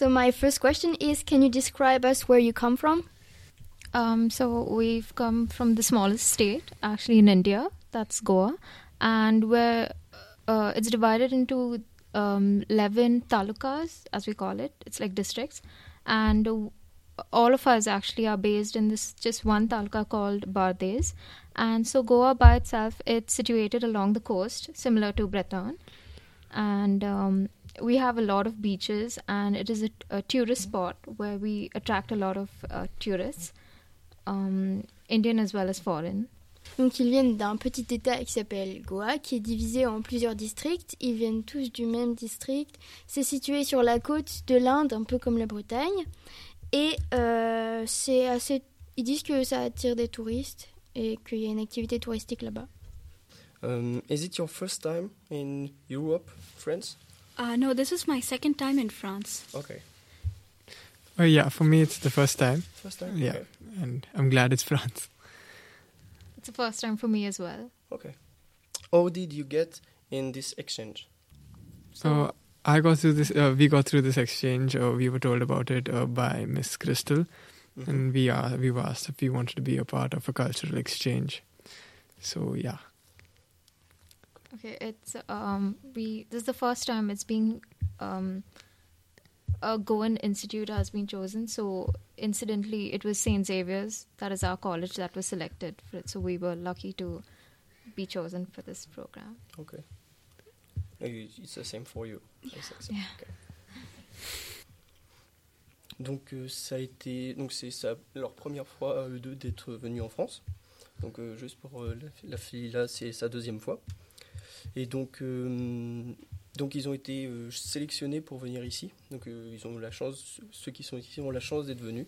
So my first question is, can you describe us where you come from? Um, so we've come from the smallest state, actually in India. That's Goa, and where uh, it's divided into um, eleven talukas, as we call it. It's like districts, and uh, all of us actually are based in this just one taluka called Bardez. And so Goa by itself, it's situated along the coast, similar to Breton, and um, we have a lot of beaches, and it is a, a tourist spot where we attract a lot of uh, tourists, um, Indian as well as foreign. Donc ils viennent d'un petit état qui s'appelle Goa, qui est divisé en plusieurs districts. Ils viennent tous du même district. C'est situé sur la côte de l'Inde, un peu comme la Bretagne. Et euh, c'est assez. Ils disent que ça attire des touristes et qu'il y a une activité touristique là-bas. Um, is it your first time in Europe, France? Uh, no, this is my second time in France. Okay. Oh yeah, for me it's the first time. First time? Yeah, Okay. and I'm glad it's France. It's the first time for me as well. okay. How did you get in this exchange? So I got through this. Uh, we got through this exchange. Uh, we were told about it uh, by Miss Crystal, Mhm. and we are we were asked if we wanted to be a part of a cultural exchange. So yeah, Okay, it's um we this is the first time it's being um a Goan institute has been chosen. So incidentally, it was Saint Xavier's that is our college that was selected for it. So we were lucky to be chosen for this program. Okay. Uh, It's the same for you. Yes, yes, Yeah. okay. Donc euh, ça a été donc c'est ça- leur première fois à eux deux d'être venus en France. Donc euh, juste pour euh, la, la fille là c'est sa deuxième fois. Et donc euh, donc ils ont été euh, sélectionnés pour venir ici. Donc euh, ils ont la chance ceux qui sont ici ont la chance d'être venus.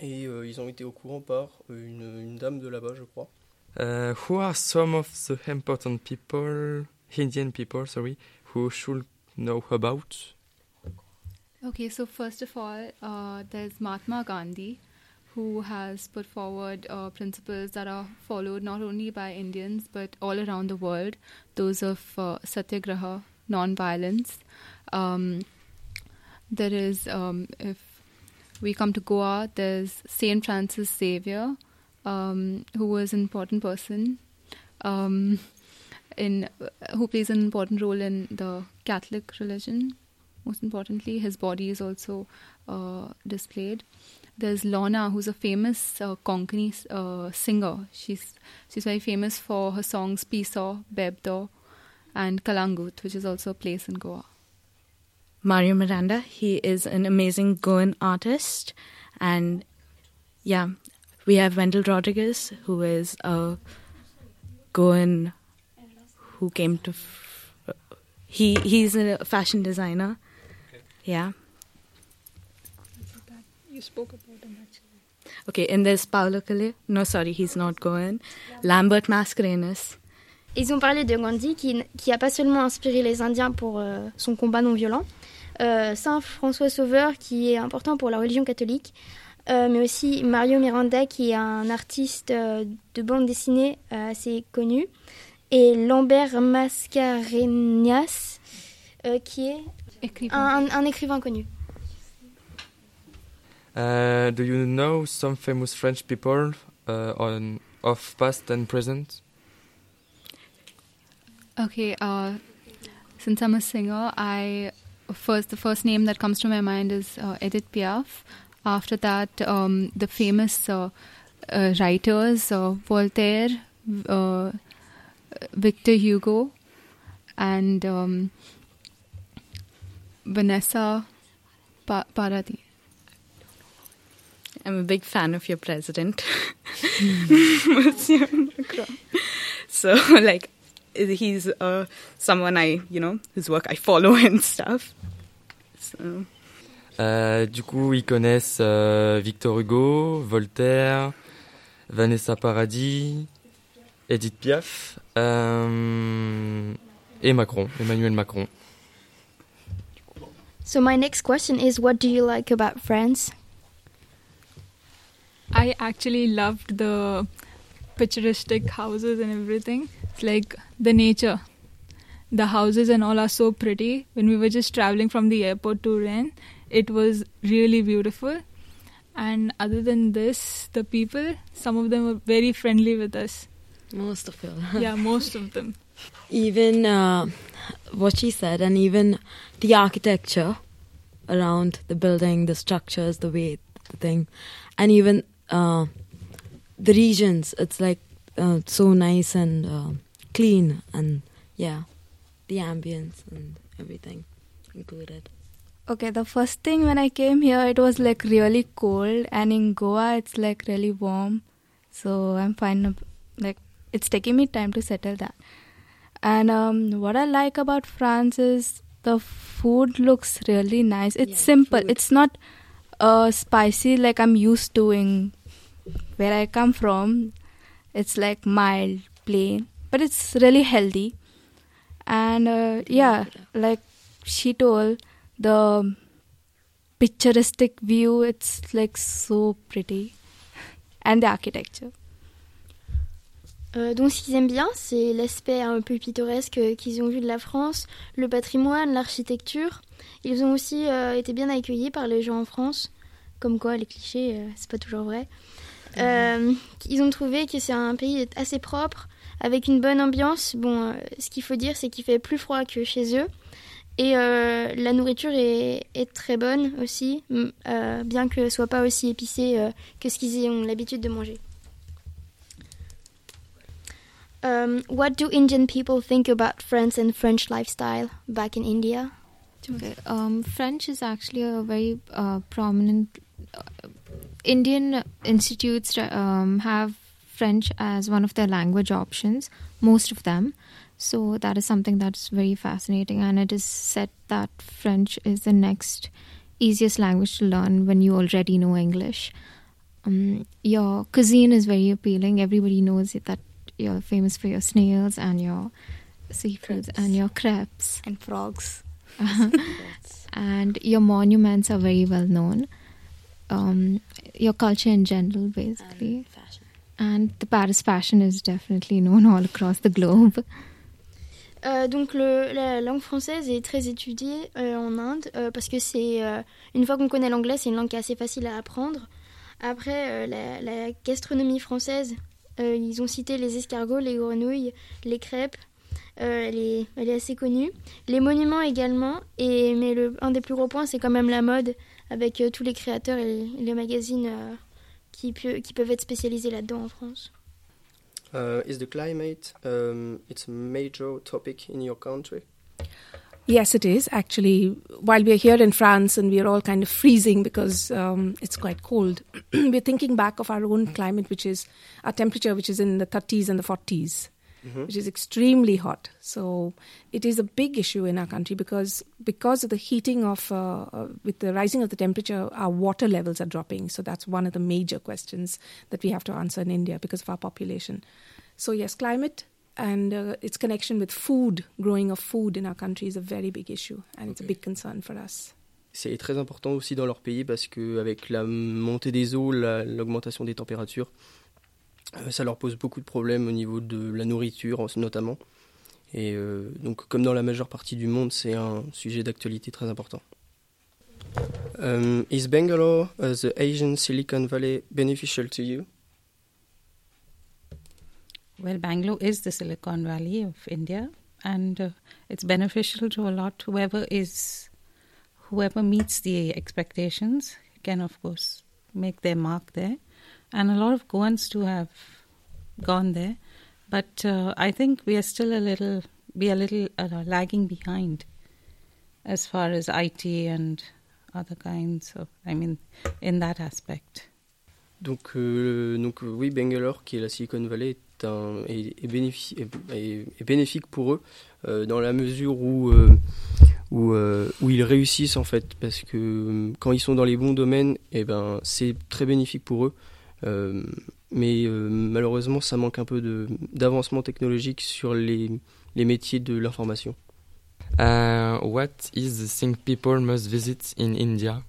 Et euh, ils ont été au courant par une, une dame de là-bas je crois. Uh, who are some of the important people, Indian people, sorry, who should know about? Okay, so first of all, uh, there's Mahatma Gandhi, who has put forward uh, principles that are followed not only by Indians but all around the world, those of uh, satyagraha, non-violence. Um, there is, um, if we come to Goa, there's Saint Francis Xavier, um, who was an important person. Um, in who plays an important role in the Catholic religion most importantly, his body is also uh, displayed. There's Lorna, who's a famous uh, Konkani uh, singer. She's she's very famous for her songs Piso, Bebdo, and Calangute, which is also a place in Goa. Mario Miranda. He is an amazing Goan artist. And yeah, we have Wendell Rodricks, who is a Goan who came to. F- he He's a fashion designer. Yeah. You spoke about him actually. Okay, and there's Paolo. No, sorry, he's not Goan. Lambert Mascarenhas. Ils ont parlé de Gandhi qui, qui a pas seulement inspiré les Indiens pour euh, son combat non violent, euh, Saint François Sauveur qui est important pour la religion catholique, euh, mais aussi Mario Miranda qui est un artiste euh, de bande dessinée euh, assez connu, et Lambert Mascarenhas euh, qui est Écrivain. un, un- un écrivain connu. Uh, do you know some famous French people uh, on of past and present? Okay, uh, since I'm a singer, I first the first name that comes to my mind is uh, Edith Piaf. After that, um, the famous uh, uh, writers Voltaire, Victor Hugo, and um, Vanessa pa- Paradis. I'm a big fan of your president, Monsieur Macron. So, like, he's uh, someone I, you know, whose work I follow and stuff. So, Euh, du coup, ils connaissent euh, Victor Hugo, Voltaire, Vanessa Paradis, Edith Piaf euh, et Macron, Emmanuel Macron. So my next question is, what do you like about France? I actually loved the picturesque houses and everything. It's like the nature. The houses and all are so pretty. When we were just traveling from the airport to Rennes, it was really beautiful. And other than this, the people, some of them were very friendly with us. Most of them. yeah, most of them. Even uh, what she said, and even the architecture around the building, the structures, the way the thing, and even uh, the regions. It's like uh, so nice and uh, clean, and yeah, the ambience and everything included. Okay, the first thing when I came here, it was like really cold, and in Goa, it's like really warm. So I'm fine. Like it's taking me time to settle that. And um, what I like about France is the food looks really nice. It's Yeah, simple. food. It's not uh, spicy like I'm used to in where I come from. It's like mild, plain, but it's really healthy. And uh, yeah, like she told, the picturesque view, it's like so pretty, and the architecture. Euh, donc, ce qu'ils aiment bien, c'est l'aspect un peu pittoresque euh, qu'ils ont vu de la France, le patrimoine, l'architecture. Ils ont aussi euh, été bien accueillis par les gens en France, comme quoi les clichés, euh, c'est pas toujours vrai. Euh, ils ont trouvé que c'est un pays assez propre, avec une bonne ambiance. Bon, euh, ce qu'il faut dire, c'est qu'il fait plus froid que chez eux. Et euh, la nourriture est, est très bonne aussi, euh, bien que soit pas aussi épicé euh, que ce qu'ils ont l'habitude de manger. Um, what do Indian people think about France and French lifestyle back in India? Okay. Um, French is actually a very uh, prominent. Uh, Indian institutes um, have French as one of their language options, most of them. So that is something that's very fascinating, and it is said that French is the next easiest language to learn when you already know English. Um, your cuisine is very appealing. Everybody knows that you're famous for your snails and your seafoods and your crepes and frogs. and your monuments are very well known. Um, your culture in general, basically. And the Paris fashion is definitely known all across the globe. Euh, donc le, la langue française est très étudiée euh, en Inde euh, parce que c'est une fois qu'on connaît l'anglais, c'est une langue qui est assez facile à apprendre. Après la, la gastronomie française, ils ont cité les escargots, les grenouilles, les crêpes. Elle, est, elle est assez connue. Les monuments également. Et mais le, un des plus gros points, c'est quand même la mode avec euh, tous les créateurs et les, les magazines euh, qui, peut- qui peuvent être spécialisés là-dedans en France. Uh, is the climate um, it's a major topic in your country? Yes, it is actually. While we're here in France and we're all kind of freezing because um, it's quite cold, we're thinking back of our own climate, which is our temperature, which is in the 30s and the 40s, Mhm. which is extremely hot. So it is a big issue in our country because because of the heating of uh, uh, with the rising of the temperature, our water levels are dropping. So that's one of the major questions that we have to answer in India because of our population. So yes, climate and uh, its connection with food, growing of food in our country is a very big issue, and it's a big concern for us. C'est très important aussi dans leur pays parce que avec la montée des eaux, la- l'augmentation des températures, ça leur pose beaucoup de problèmes au niveau de la nourriture en- notamment. Et euh, donc comme dans la majeure partie du monde, c'est un sujet d'actualité très important. Um, is Bangalore, uh, the Asian Silicon Valley, beneficial to you? Well, Bangalore is the Silicon Valley of India, and uh, it's beneficial to a lot. Whoever is, whoever meets the expectations can, of course, make their mark there. And a lot of Goans too have gone there, but uh, I think we are still a little, we are a little uh, lagging behind as far as IT and other kinds of. I mean, in that aspect. Donc, euh, donc euh, oui, Bangalore, qui est la Silicon Valley, est, un, est, est bénéfi- est- est- est bénéfique pour eux euh, dans la mesure où, euh, où, euh, où ils réussissent en fait, parce que euh, quand ils sont dans les bons domaines, eh ben, c'est très bénéfique pour eux. Euh, mais euh, malheureusement, ça manque un peu de- d'avancement technologique sur les, les métiers de l'information. Uh, what is the thing people must visit in India?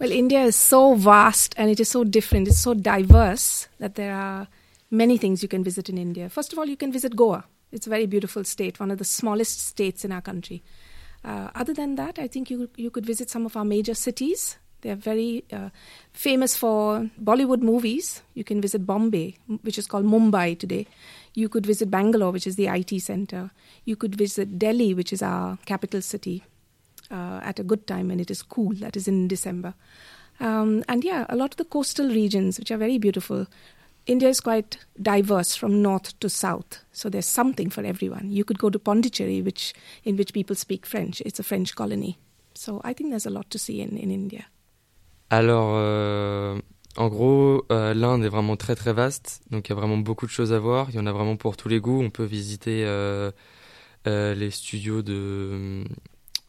Well, India is so vast and it is so different. It's so diverse that there are many things you can visit in India. First of all, you can visit Goa. It's a very beautiful state, one of the smallest states in our country. Uh, other than that, I think you you could visit some of our major cities. They're very uh, famous for Bollywood movies. You can visit Bombay, which is called Mumbai today. You could visit Bangalore, which is the IT center. You could visit Delhi, which is our capital city, uh, at a good time when it is cool. That is in December. Um, and yeah, a lot of the coastal regions, which are very beautiful. India is quite diverse from north to south, so there's something for everyone. You could go to Pondicherry, which in which people speak French. It's a French colony, so I think there's a lot to see in, in India. Alors, euh, en gros, euh, l'Inde est vraiment très très vaste, donc il y a vraiment beaucoup de choses à voir. Il y en a vraiment pour tous les goûts. On peut visiter euh, les studios de,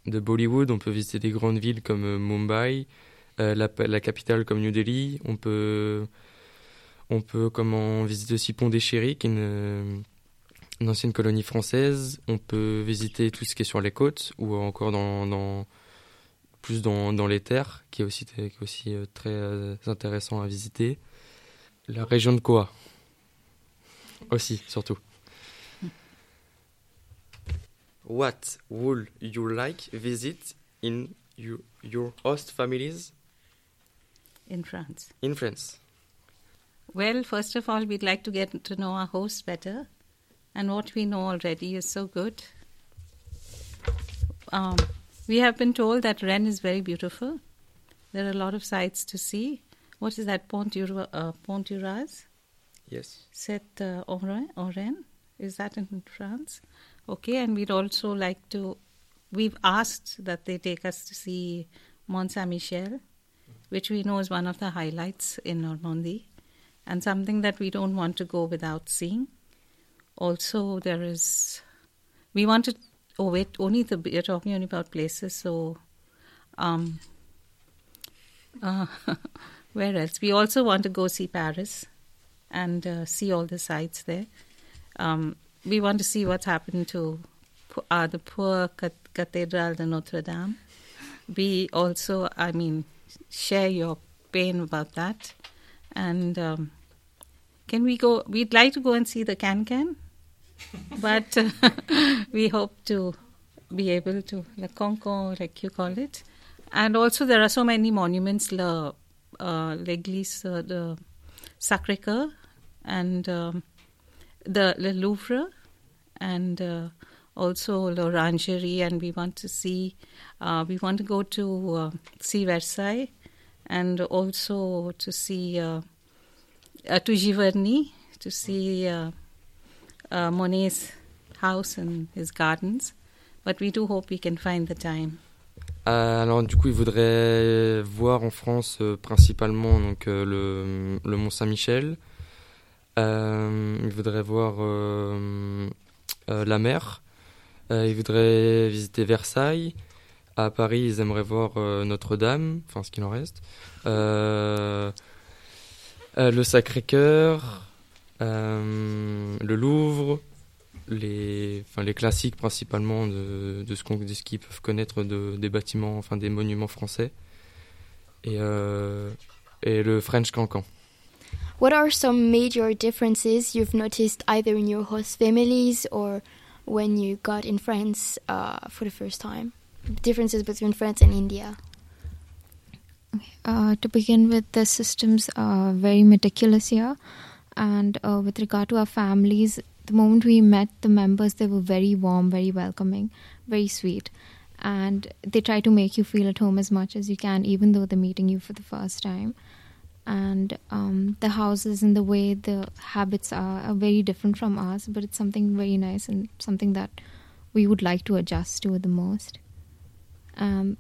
Bollywood, on peut visiter des grandes villes comme Mumbai, la, capitale comme New Delhi. On peut, on peut visiter aussi Pont-des-Chéris, qui est une, une ancienne colonie française. On peut visiter tout ce qui est sur les côtes ou encore dans, dans plus dans, dans les terres, qui est aussi, qui est aussi euh, très euh, intéressant à visiter. La région de Goa, aussi, surtout. What would you like visit in you, your host families? In France. in France? Well, first of all, we'd like to get to know our host better, and what we know already is so good. Um, we have been told that Rennes is very beautiful. There are a lot of sights to see. What is that, Pont du uh, Pointe du Raz? Yes. Set uh, Oren, Oren? Is that in France? Okay, and we'd also like to. We've asked that they take us to see Mont Saint Michel, which we know is one of the highlights in Normandy, and something that we don't want to go without seeing. Also, there is. We want to. Oh wait, only the you're talking only about places. So, um, uh, where else? We also want to go see Paris and uh, see all the sites there. Um, we want to see what's happened to uh, the poor Cathedral de Notre Dame. We also, I mean, share your pain about that. And um, can we go? We'd like to go and see the Can Can, but uh, we hope to be able to, la Concon, like you call it. And also, there are so many monuments, la, uh, l'église uh, de Sacré-Cœur and um, the Le Louvre and uh, also l'Orangerie and we want to see uh, we want to go to uh, see Versailles and also to see uh, uh, to Giverny to see uh, Monet's house and his gardens but we do hope we can find the time Euh, alors du coup, il voudrait voir en France euh, principalement donc euh, le, le Mont Saint-Michel. Euh, il voudrait voir euh, euh, la mer. Il voudrait visiter Versailles. À Paris, ils aimeraient voir Notre-Dame, enfin ce qu'il en reste. Le Sacré-Cœur, le Louvre, les, enfin, les classiques principalement de, de ce qu'on, de ce qu'ils peuvent connaître de, des bâtiments, enfin des monuments français, et, euh, et le French Cancan. What are some major differences you've noticed either in your host families or when you got in France uh, for the first time? Differences between France and India. Uh, to begin with, the systems are very meticulous here. And uh, with regard to our families, the moment we met the members, they were very warm, very welcoming, very sweet. And they try to make you feel at home as much as you can, even though they're meeting you for the first time. And um, the houses and the way the habits are, are very different from ours, but it's something very nice and something that we would like to adjust to the most. Um,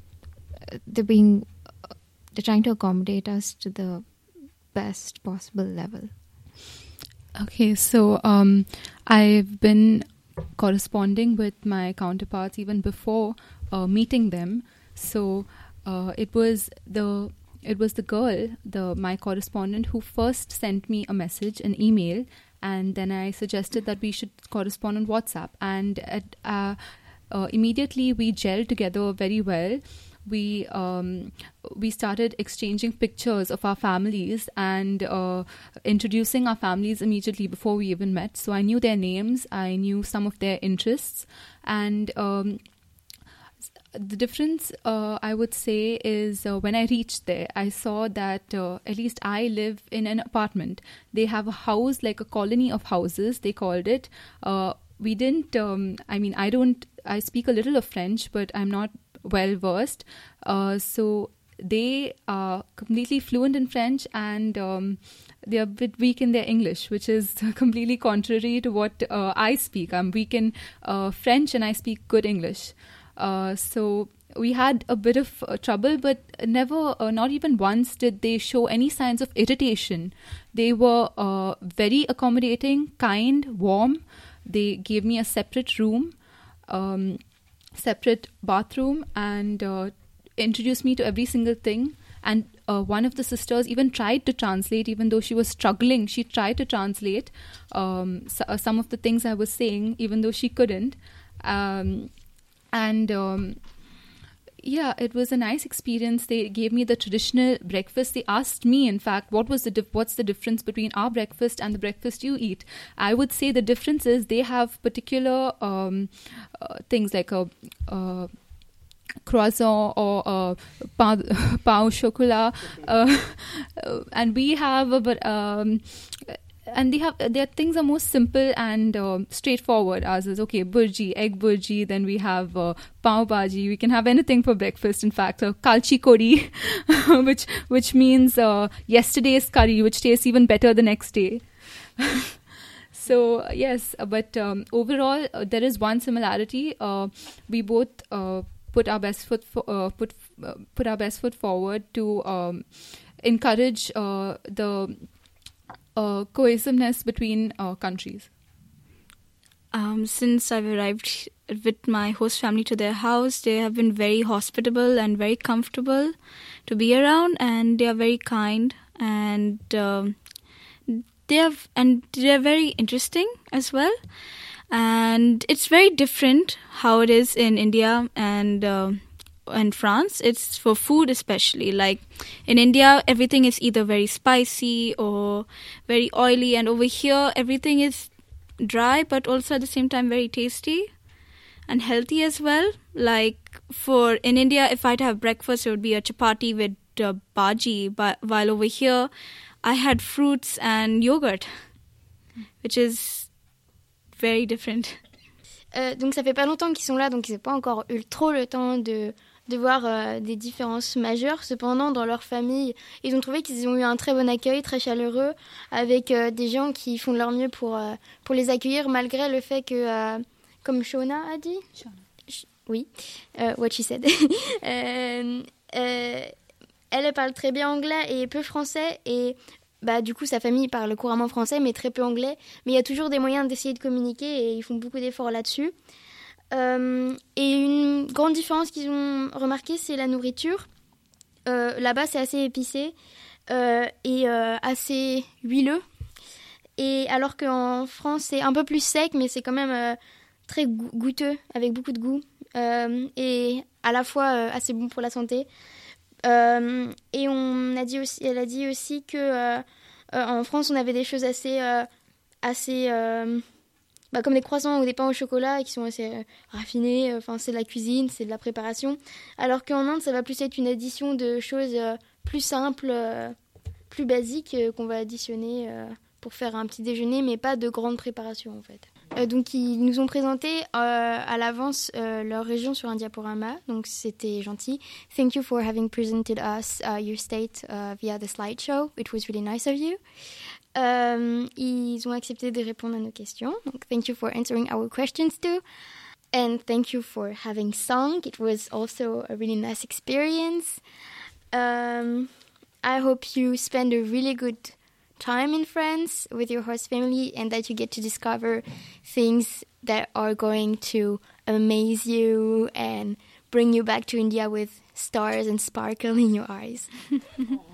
they're being they're trying to accommodate us to the best possible level. Okay, so um, I've been corresponding with my counterparts even before uh, meeting them. So uh, it was the it was the girl, the my correspondent, who first sent me a message, an email, and then I suggested that we should correspond on WhatsApp. And at, uh, uh, immediately we gelled together very well we um, we started exchanging pictures of our families and uh, introducing our families immediately before we even met. So I knew their names, I knew some of their interests, and um, the difference uh, I would say is uh, when I reached there, I saw that uh, at least I live in an apartment. They have a house, like a colony of houses, they called it. Uh, we didn't, um, I mean, I don't, I speak a little of French, but I'm not well versed. Uh, so they are completely fluent in French and um, they're a bit weak in their English, which is completely contrary to what uh, I speak. I'm weak in uh, French and I speak good English. Uh, so we had a bit of uh, trouble, but never, uh, not even once, did they show any signs of irritation. They were very accommodating, kind, warm. They gave me a separate room, um, separate bathroom, and uh, introduced me to every single thing. And uh, one of the sisters even tried to translate, even though she was struggling. She tried to translate um, s- uh, some of the things I was saying, even though she couldn't. Um, and um, yeah, it was a nice experience. They gave me the traditional breakfast. They asked me, in fact, what was the dif- what's the difference between our breakfast and the breakfast you eat. I would say the difference is they have particular um, uh, things like a. Croissant or uh, pain, chocolat uh, and we have a um, and they have their things are more simple and uh, straightforward. As is okay bhurji egg bhurji then we have uh, pav bhaji. We can have anything for breakfast. In fact uh, kalchi kori which which means uh, yesterday's curry which tastes even better the next day. So yes but um, overall uh, there is one similarity. Uh, we both uh, put our best foot fo- put put our best foot forward to um, encourage the uh, cohesiveness between uh, countries. Um, since I've arrived with my host family to their house, they have been very hospitable and very comfortable to be around, and they are very kind and um, they have and they're very interesting as well. And it's very different how it is in India and. Uh, and France, it's for food especially. Like in India, everything is either very spicy or very oily, and over here, everything is dry but also at the same time very tasty and healthy as well. Like for in India, if I'd have breakfast, it would be a chapati with uh, bhaji, but while over here, I had fruits and yogurt, which is very different. Euh, donc ça fait pas longtemps qu'ils sont là, donc ils n'ont pas encore eu trop le temps de, de voir euh, des différences majeures. Cependant, dans leur famille, ils ont trouvé qu'ils ont eu un très bon accueil, très chaleureux, avec euh, des gens qui font de leur mieux pour, euh, pour les accueillir, malgré le fait que, comme Shona a dit, Sh- oui, what she said, elle, elle parle très bien anglais et peu français, et bah, du coup, sa famille parle couramment français, mais très peu anglais. Mais il y a toujours des moyens d'essayer de communiquer et ils font beaucoup d'efforts là-dessus. Euh, et une grande différence qu'ils ont remarqué, c'est la nourriture. Euh, Là-bas, c'est assez épicé euh, et assez huileux. Et alors qu'en France, c'est un peu plus sec, mais c'est quand même très gou- goûteux, avec beaucoup de goût. Et à la fois assez bon pour la santé. Et on a dit aussi, elle a dit aussi que en France, on avait des choses assez, assez bah, comme des croissants ou des pains au chocolat qui sont assez euh, raffinés. Enfin, c'est de la cuisine, c'est de la préparation. Alors qu'en Inde, ça va plus être une addition de choses euh, plus simples, euh, plus basiques euh, qu'on va additionner euh, pour faire un petit déjeuner, mais pas de grande préparation en fait. Euh, donc ils nous ont présenté euh, à l'avance euh, leur région sur un diaporama, donc c'était gentil. Thank you for having presented us uh, your state uh, via the slideshow. It was really nice of you. Ils ont accepté de répondre à nos questions. Donc thank you for answering our questions too. And thank you for having sung. It was also a really nice experience. Um, I hope you spend a really good time in France with your host family and that you get to discover things that are going to amaze you and bring you back to India with stars and sparkle in your eyes.